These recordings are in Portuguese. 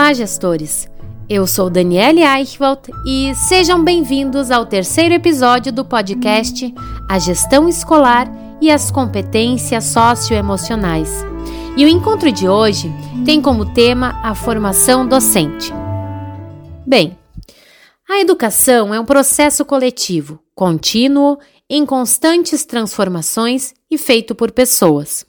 Olá, gestores! Eu sou Daniele Eichwald e sejam bem-vindos ao terceiro episódio do podcast A Gestão Escolar e as Competências Socioemocionais. E o encontro de hoje tem como tema a formação docente. Bem, a educação é um processo coletivo, contínuo, em constantes transformações e feito por pessoas.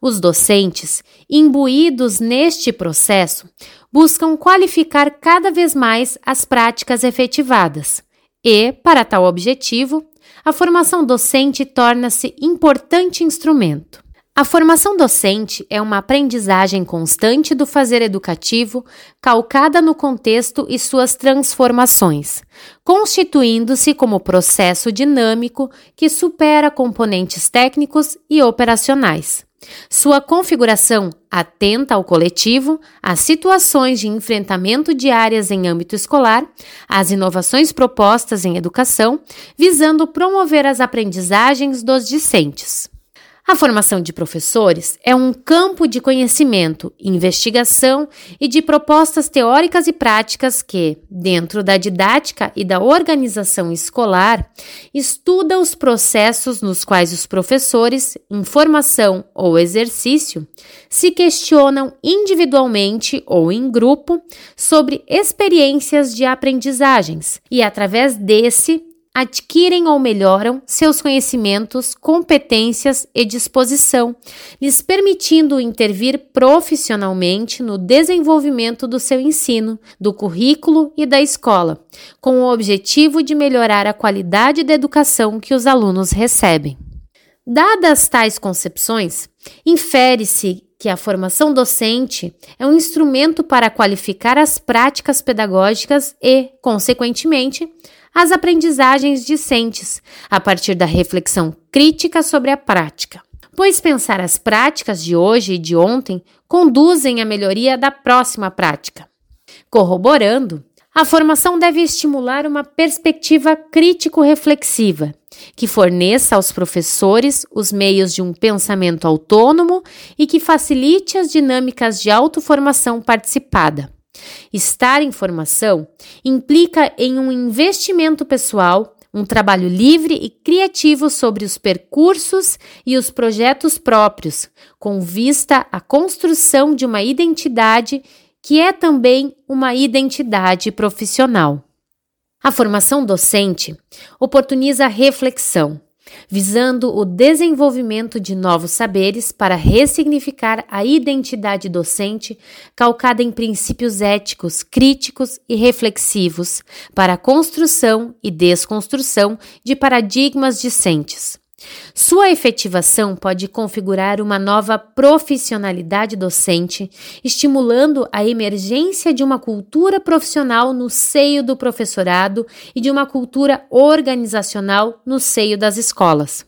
Os docentes, imbuídos neste processo, buscam qualificar cada vez mais as práticas efetivadas e, para tal objetivo, a formação docente torna-se importante instrumento. A formação docente é uma aprendizagem constante do fazer educativo, calcada no contexto e suas transformações, constituindo-se como processo dinâmico que supera componentes técnicos e operacionais. Sua configuração atenta ao coletivo, às situações de enfrentamento diárias em âmbito escolar, às inovações propostas em educação, visando promover as aprendizagens dos discentes. A formação de professores é um campo de conhecimento, investigação e de propostas teóricas e práticas que, dentro da didática e da organização escolar, estuda os processos nos quais os professores, em formação ou exercício, se questionam individualmente ou em grupo sobre experiências de aprendizagens. E, através desse, adquirem ou melhoram seus conhecimentos, competências e disposição, lhes permitindo intervir profissionalmente no desenvolvimento do seu ensino, do currículo e da escola, com o objetivo de melhorar a qualidade da educação que os alunos recebem. Dadas tais concepções, infere-se que a formação docente é um instrumento para qualificar as práticas pedagógicas e, consequentemente, as aprendizagens discentes, a partir da reflexão crítica sobre a prática. Pois pensar as práticas de hoje e de ontem conduzem à melhoria da próxima prática. Corroborando, a formação deve estimular uma perspectiva crítico-reflexiva, que forneça aos professores os meios de um pensamento autônomo e que facilite as dinâmicas de autoformação participada. Estar em formação implica em um investimento pessoal, um trabalho livre e criativo sobre os percursos e os projetos próprios, com vista à construção de uma identidade que é também uma identidade profissional. A formação docente oportuniza reflexão, visando o desenvolvimento de novos saberes para ressignificar a identidade docente calcada em princípios éticos, críticos e reflexivos para a construção e desconstrução de paradigmas discentes. Sua efetivação pode configurar uma nova profissionalidade docente, estimulando a emergência de uma cultura profissional no seio do professorado e de uma cultura organizacional no seio das escolas.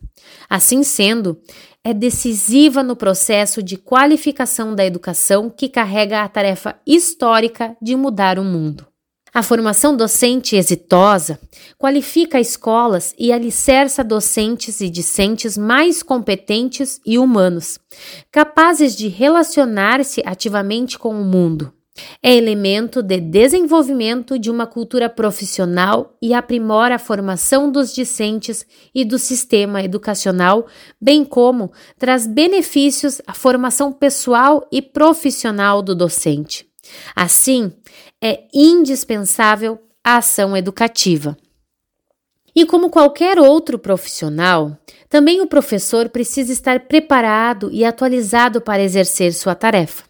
Assim sendo, é decisiva no processo de qualificação da educação que carrega a tarefa histórica de mudar o mundo. A formação docente exitosa qualifica escolas e alicerça docentes e discentes mais competentes e humanos, capazes de relacionar-se ativamente com o mundo. É elemento de desenvolvimento de uma cultura profissional e aprimora a formação dos discentes e do sistema educacional, bem como traz benefícios à formação pessoal e profissional do docente. Assim, é indispensável a ação educativa. E como qualquer outro profissional, também o professor precisa estar preparado e atualizado para exercer sua tarefa.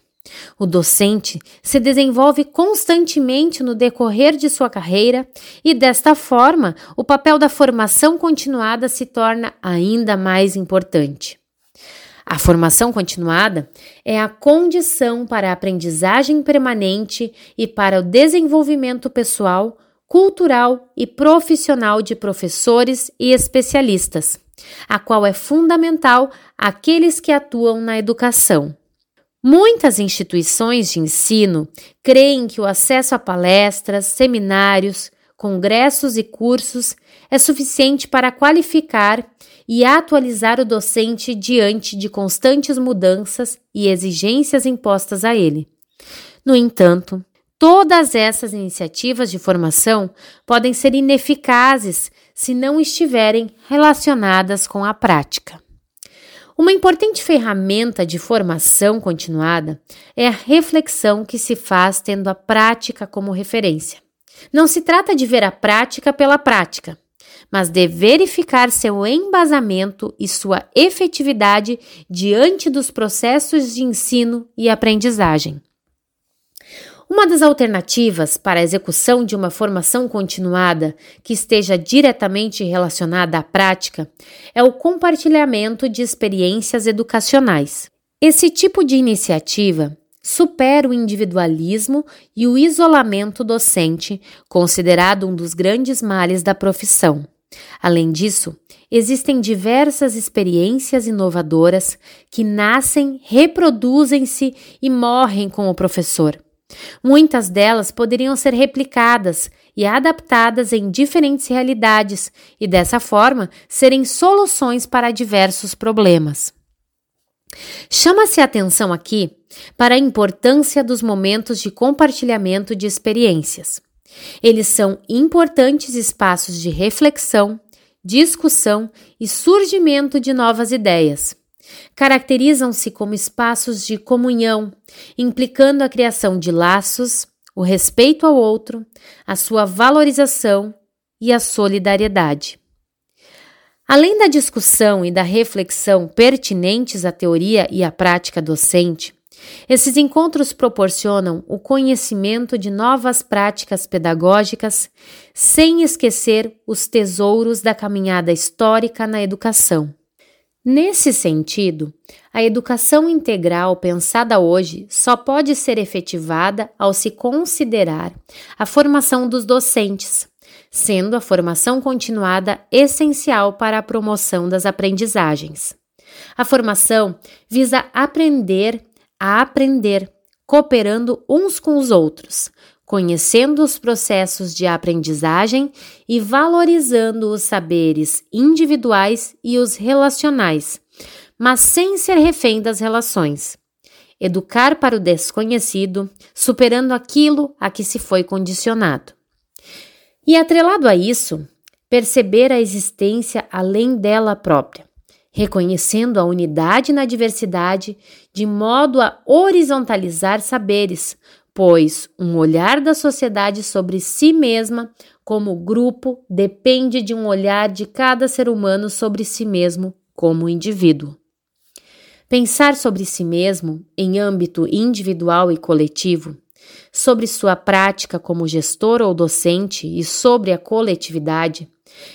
O docente se desenvolve constantemente no decorrer de sua carreira e, desta forma, o papel da formação continuada se torna ainda mais importante. A formação continuada é a condição para a aprendizagem permanente e para o desenvolvimento pessoal, cultural e profissional de professores e especialistas, a qual é fundamental àqueles que atuam na educação. Muitas instituições de ensino creem que o acesso a palestras, seminários, congressos e cursos é suficiente para qualificar e atualizar o docente diante de constantes mudanças e exigências impostas a ele. No entanto, Todas essas iniciativas de formação podem ser ineficazes se não estiverem relacionadas com a prática. Uma importante ferramenta de formação continuada é a reflexão que se faz tendo a prática como referência. Não se trata de ver a prática pela prática, mas de verificar seu embasamento e sua efetividade diante dos processos de ensino e aprendizagem. Uma das alternativas para a execução de uma formação continuada que esteja diretamente relacionada à prática é o compartilhamento de experiências educacionais. Esse tipo de iniciativa supera o individualismo e o isolamento docente, considerado um dos grandes males da profissão. Além disso, existem diversas experiências inovadoras que nascem, reproduzem-se e morrem com o professor. Muitas delas poderiam ser replicadas e adaptadas em diferentes realidades e, dessa forma, serem soluções para diversos problemas. Chama-se atenção aqui para a importância dos momentos de compartilhamento de experiências. Eles são importantes espaços de reflexão, discussão e surgimento de novas ideias. Caracterizam-se como espaços de comunhão, implicando a criação de laços, o respeito ao outro, a sua valorização e a solidariedade. Além da discussão e da reflexão pertinentes à teoria e à prática docente, esses encontros proporcionam o conhecimento de novas práticas pedagógicas, sem esquecer os tesouros da caminhada histórica na educação. Nesse sentido, a educação integral pensada hoje só pode ser efetivada ao se considerar a formação dos docentes, sendo a formação continuada essencial para a promoção das aprendizagens. A formação visa aprender a aprender, cooperando uns com os outros, conhecendo os processos de aprendizagem e valorizando os saberes individuais e os relacionais, mas sem ser refém das relações. Educar para o desconhecido, superando aquilo a que se foi condicionado. E atrelado a isso, perceber a existência além dela própria, reconhecendo a unidade na diversidade, de modo a horizontalizar saberes, pois um olhar da sociedade sobre si mesma como grupo depende de um olhar de cada ser humano sobre si mesmo como indivíduo. Pensar sobre si mesmo em âmbito individual e coletivo, sobre sua prática como gestor ou docente e sobre a coletividade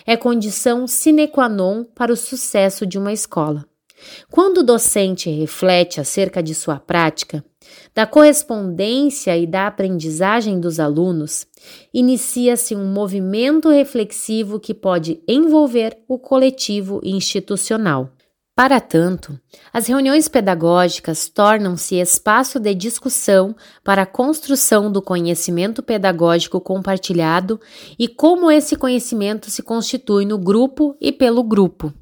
é condição sine qua non para o sucesso de uma escola. Quando o docente reflete acerca de sua prática, da correspondência e da aprendizagem dos alunos, inicia-se um movimento reflexivo que pode envolver o coletivo institucional. Para tanto, as reuniões pedagógicas tornam-se espaço de discussão para a construção do conhecimento pedagógico compartilhado e como esse conhecimento se constitui no grupo e pelo grupo.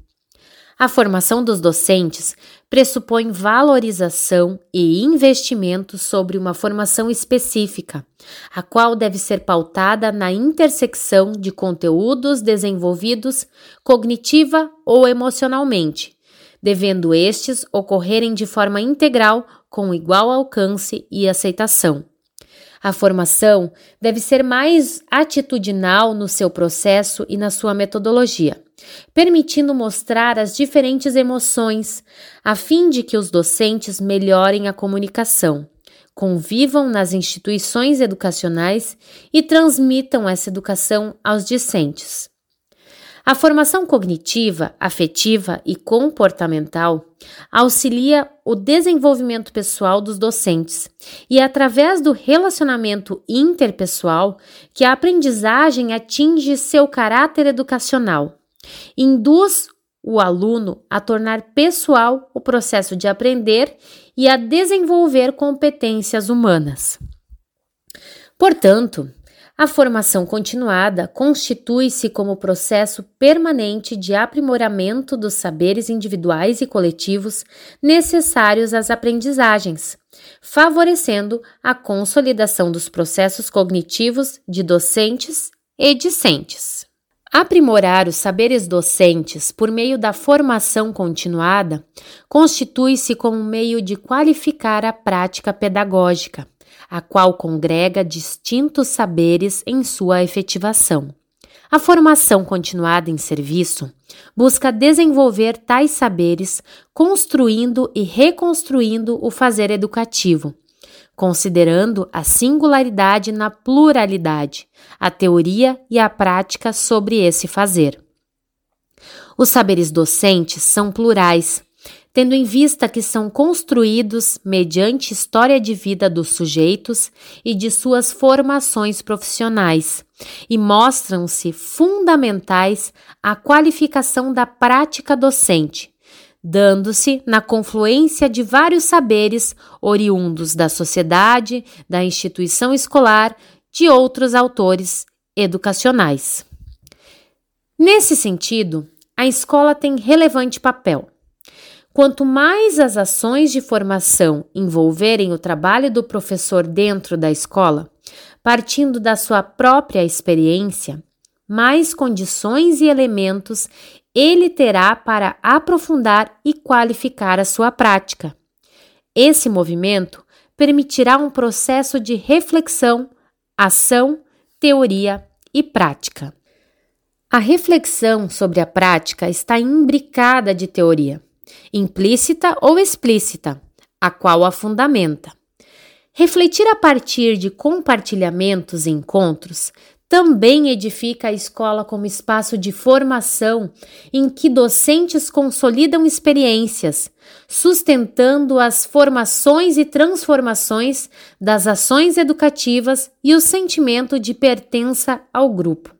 A formação dos docentes pressupõe valorização e investimento sobre uma formação específica, a qual deve ser pautada na intersecção de conteúdos desenvolvidos cognitiva ou emocionalmente devendo estes ocorrerem de forma integral com igual alcance e aceitação. A formação deve ser mais atitudinal no seu processo e na sua metodologia, permitindo mostrar as diferentes emoções, a fim de que os docentes melhorem a comunicação, convivam nas instituições educacionais e transmitam essa educação aos discentes. A formação cognitiva, afetiva e comportamental auxilia o desenvolvimento pessoal dos docentes e é através do relacionamento interpessoal que a aprendizagem atinge seu caráter educacional. Induz o aluno a tornar pessoal o processo de aprender e a desenvolver competências humanas. Portanto, A formação continuada constitui-se como processo permanente de aprimoramento dos saberes individuais e coletivos necessários às aprendizagens, favorecendo a consolidação dos processos cognitivos de docentes e discentes. Aprimorar os saberes docentes por meio da formação continuada constitui-se como meio de qualificar a prática pedagógica a qual congrega distintos saberes em sua efetivação. A formação continuada em serviço busca desenvolver tais saberes, construindo e reconstruindo o fazer educativo, considerando a singularidade na pluralidade, a teoria e a prática sobre esse fazer. Os saberes docentes são plurais, tendo em vista que são construídos mediante história de vida dos sujeitos e de suas formações profissionais, e mostram-se fundamentais à qualificação da prática docente, dando-se na confluência de vários saberes oriundos da sociedade, da instituição escolar, de outros autores educacionais. Nesse sentido, a escola tem relevante papel Quanto mais as ações de formação envolverem o trabalho do professor dentro da escola, partindo da sua própria experiência, mais condições e elementos ele terá para aprofundar e qualificar a sua prática. Esse movimento permitirá um processo de reflexão, ação, teoria e prática. A reflexão sobre a prática está imbricada de teoria implícita ou explícita, a qual a fundamenta. Refletir a partir de compartilhamentos e encontros também edifica a escola como espaço de formação em que docentes consolidam experiências, sustentando as formações e transformações das ações educativas e o sentimento de pertença ao grupo.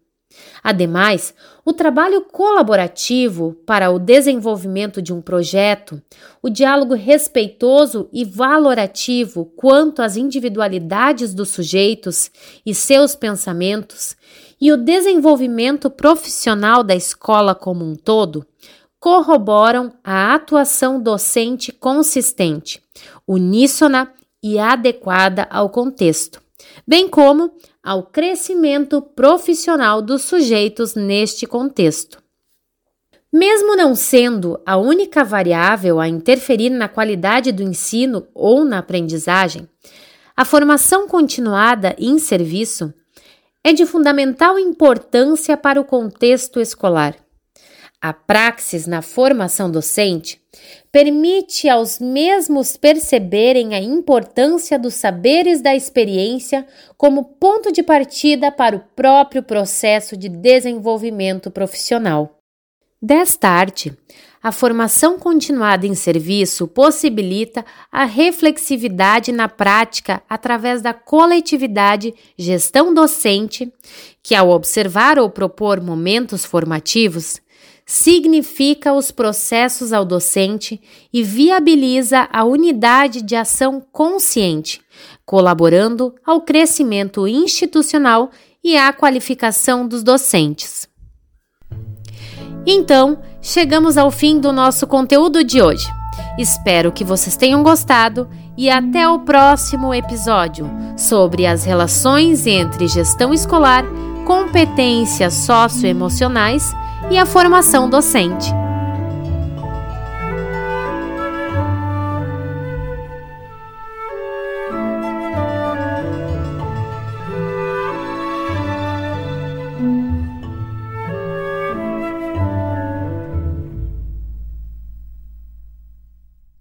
Ademais, o trabalho colaborativo para o desenvolvimento de um projeto, o diálogo respeitoso e valorativo quanto às individualidades dos sujeitos e seus pensamentos, e o desenvolvimento profissional da escola como um todo corroboram a atuação docente consistente, uníssona e adequada ao contexto, bem como ao crescimento profissional dos sujeitos neste contexto. Mesmo não sendo a única variável a interferir na qualidade do ensino ou na aprendizagem, a formação continuada em serviço é de fundamental importância para o contexto escolar. A praxis na formação docente permite aos mesmos perceberem a importância dos saberes da experiência como ponto de partida para o próprio processo de desenvolvimento profissional. Desta arte, a formação continuada em serviço possibilita a reflexividade na prática através da coletividade gestão docente, que, ao observar ou propor momentos formativos, significa os processos ao docente e viabiliza a unidade de ação consciente, colaborando ao crescimento institucional e à qualificação dos docentes. Então, chegamos ao fim do nosso conteúdo de hoje. Espero que vocês tenham gostado e até o próximo episódio sobre as relações entre gestão escolar, competências socioemocionais e a formação docente.